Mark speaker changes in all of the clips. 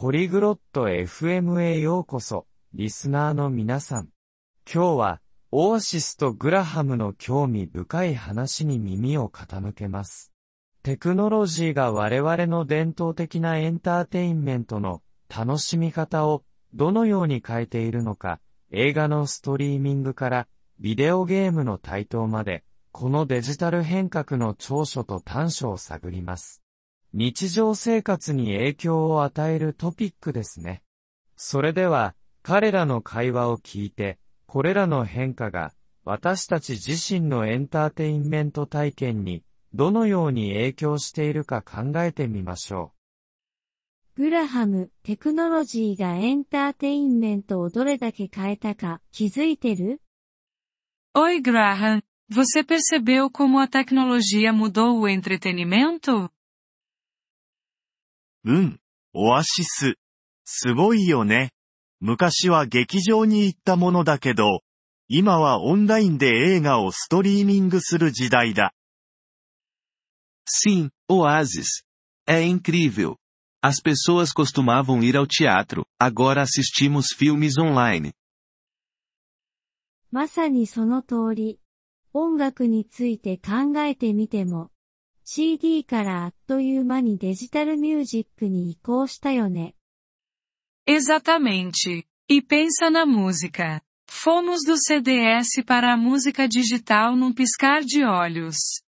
Speaker 1: ポリグロット FM へようこそ、リスナーの皆さん。今日は、オアシスとグラハムの興味深い話に耳を傾けます。テクノロジーが我々の伝統的なエンターテインメントの楽しみ方をどのように変えているのか、映画のストリーミングからビデオゲームの台頭まで、このデジタル変革の長所と短所を探ります。日常生活に影響を与えるトピックですね。それでは、彼らの会話を聞いて、これらの変化が私たち自身のエンターテインメント体験にどのように影響しているか考えてみましょ
Speaker 2: う。グラハム、テクノロジーがエンターテインメントをどれだけ変えたか気づいてる
Speaker 3: ？Oi Graham, você percebeu como a tecnologia mudou o entretenimento?
Speaker 4: うん、オアシス。すごいよね。昔は劇場に行ったものだけど、今はオンラインで映画をストリーミングする時代だ。
Speaker 5: Sim, Oasis. É incrível. As pessoas costumavam ir ao teatro, agora assistimos filmes online.
Speaker 2: まさにその通り。音楽について考えてみても、CD からあっという間にデジタルミュージックに移行したよね。
Speaker 3: Exatamente. E pensa na música. Fomos do CDS para a música digital num piscar de olhos.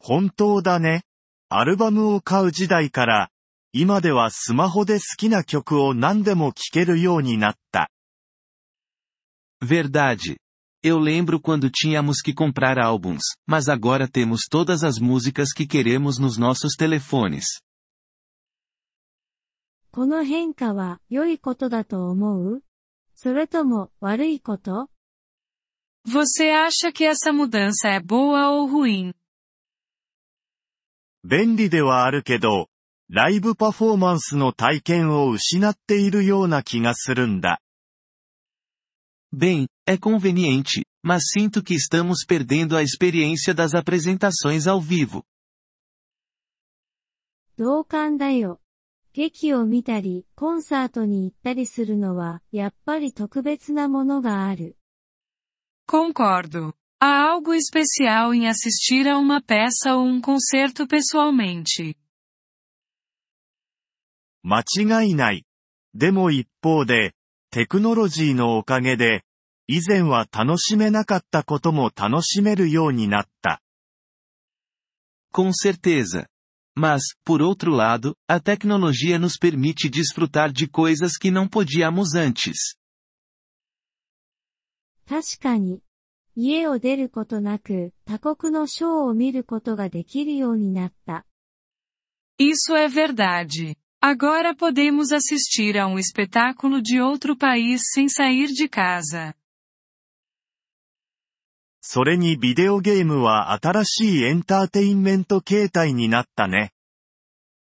Speaker 4: 本当だね。アルバムを買う時代から、今ではスマホで好きな曲を何でも聴けるようになった。
Speaker 5: Verdade. Eu lembro quando tínhamos que comprar álbuns, mas agora temos todas as músicas que queremos nos nossos telefones.
Speaker 2: この変化は良いことだと思うそれとも悪いこと
Speaker 3: Você acha que essa mudança é boa ou ruim?
Speaker 4: 便利ではあるけど、ライブパフォーマンスの体験を失っているような気がするんだ。
Speaker 5: Bem, é conveniente, mas sinto que estamos perdendo a experiência das apresentações ao vivo.
Speaker 2: 同感だよ。劇を見たり、コンサートに行ったりするのは、やっぱり特別なものがある。
Speaker 3: Concordo. Há algo especial em assistir a uma peça ou um concerto pessoalmente.
Speaker 4: 間違いない。でも一方で、 テクノロジーのおかげで、以前は楽しめなかったことも楽しめるようになった。
Speaker 5: Com certeza. Mas, por outro lado, a tecnologia nos permite desfrutar de coisas que não podíamos antes.
Speaker 2: 確かに。家を出ることなく、他国のショーを見ることができるようになった。
Speaker 3: Isso é verdade. Agora podemos assistir a um espetáculo de outro país sem sair de casa.
Speaker 4: それにビデオゲームは新しいエンターテインメント形態になったね。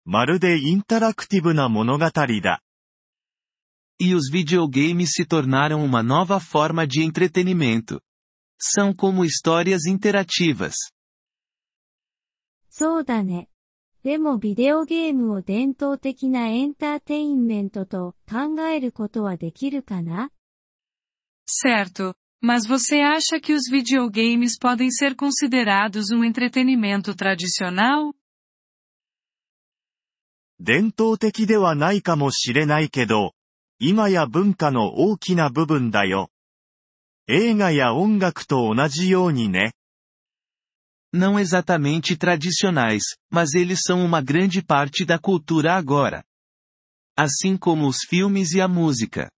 Speaker 4: まるでインタラクティブな物語だ。
Speaker 5: E os videogames se tornaram uma nova forma de entretenimento. São como histórias interativas.
Speaker 2: そうだね。 でもビデオゲームを伝統的なエンターテインメントと考えることはできるかな
Speaker 3: Certo. Mas você acha que os videogames podem ser considerados um entretenimento tradicional?
Speaker 4: 伝統的ではないかもしれないけど、今や文化の大きな部分だよ。映画や音楽と同じようにね。
Speaker 5: não exatamente tradicionais, mas eles são uma grande parte da cultura agora. Assim como os filmes e a música.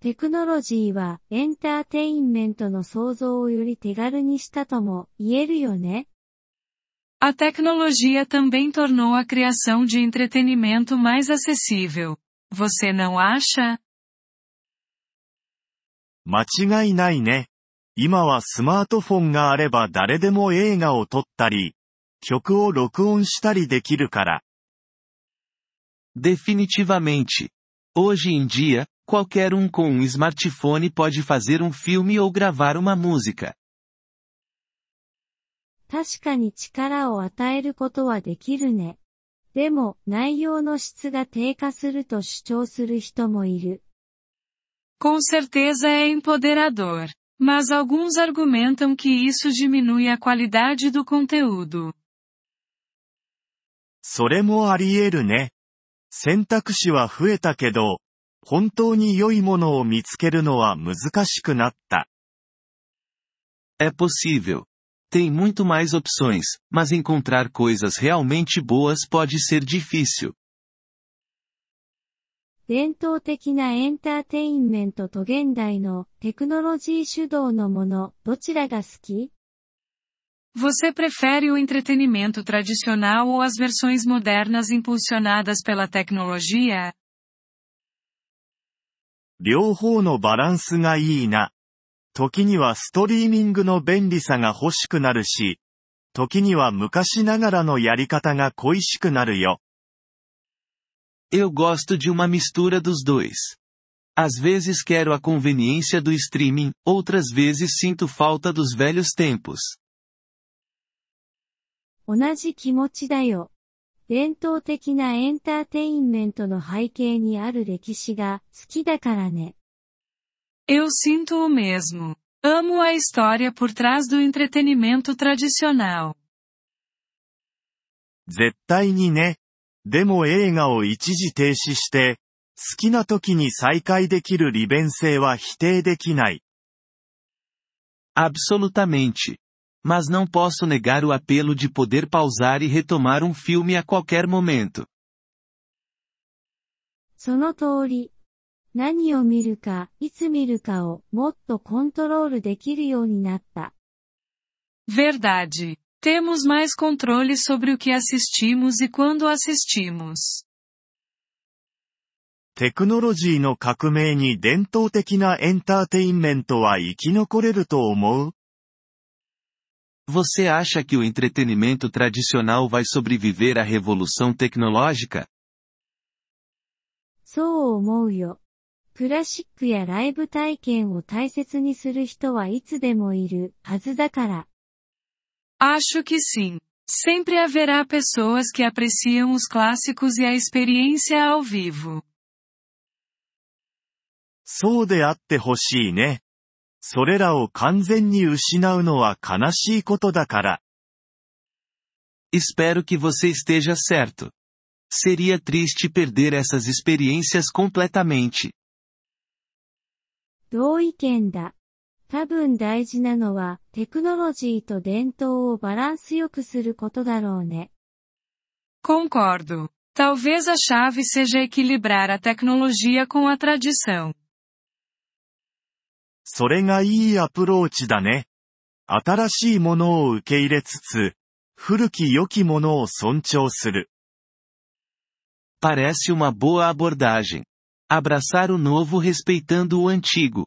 Speaker 2: テクノロジーはエンターテインメントの創造をより手軽にしたとも言えるよね。
Speaker 3: A tecnologia também tornou a criação de entretenimento mais acessível. Você não acha?
Speaker 4: 間違いないね。 今はスマートフォンがあれば誰でも映画を撮ったり、曲を録音したりできるから。
Speaker 5: Definitivamente. Hoje em dia, qualquer um com um smartphone pode fazer um filme ou gravar uma música.
Speaker 2: 確かに力を与えることはできるね。でも、内容の質が低下すると主張する人もいる。
Speaker 3: Com certeza é empoderador. Mas alguns argumentam que isso diminui a qualidade do conteúdo.
Speaker 4: それもあり得るね。選択肢は増えたけど、本当に良いものを見つけるのは難しくなった。
Speaker 5: É possível. Tem muito mais opções, mas encontrar coisas realmente boas pode ser difícil.
Speaker 2: 伝統的なエンターテインメントと現代のテクノロジー主導のもの、どちらが好き
Speaker 3: ？Você prefere o entretenimento tradicional ou as versões modernas impulsionadas pela tecnologia?
Speaker 4: 両方のバランスがいいな。時にはストリーミングの便利さが欲しくなるし、時には昔ながらのやり方が恋しくなるよ。
Speaker 5: Eu gosto de uma mistura dos dois. Às vezes quero a conveniência do streaming, outras vezes sinto falta dos velhos tempos.
Speaker 2: 同じ気持ちだよ。伝統的なエンターテインメントの背景にある歴史が好きだからね。
Speaker 3: Eu sinto o mesmo. Amo a história por trás do entretenimento tradicional.
Speaker 4: 絶対にね。 でも映画を一時停止して、好きな時に再開できる利便性は否定できない。
Speaker 5: Absolutamente. mas não posso negar o apelo de poder pausar e retomar um filme a qualquer momento.
Speaker 2: その通り。何を見るか、いつ見るかをもっとコントロールできるようになった。
Speaker 3: Verdade. Temos mais controle sobre o que assistimos e quando assistimos.
Speaker 4: テクノロジーの革命に伝統的なエンターテインメントは生き残れると思う
Speaker 5: Você acha que o entretenimento tradicional vai sobreviver à revolução tecnológica?
Speaker 2: そう思うよ。クラシックやライブ体験を大切にする人はいつでもいるはずだから。
Speaker 3: Acho que sim. Sempre haverá pessoas que apreciam os clássicos e a experiência ao vivo.
Speaker 4: そうであってほしいね。それらを完全に失うのは悲しいことだから。
Speaker 5: Espero que você esteja certo. Seria triste perder essas experiências completamente.
Speaker 2: 同意見だ。 多分大事なのはテクノロジーと伝統をバランスよくすることだろうね。
Speaker 3: Concordo. Talvez a chave seja equilibrar a tecnologia com a tradição.
Speaker 4: それがいいアプローチだね。新しいものを受け入れつつ、古き良きものを尊重する。
Speaker 5: Parece uma boa abordagem. Abraçar o novo respeitando o antigo.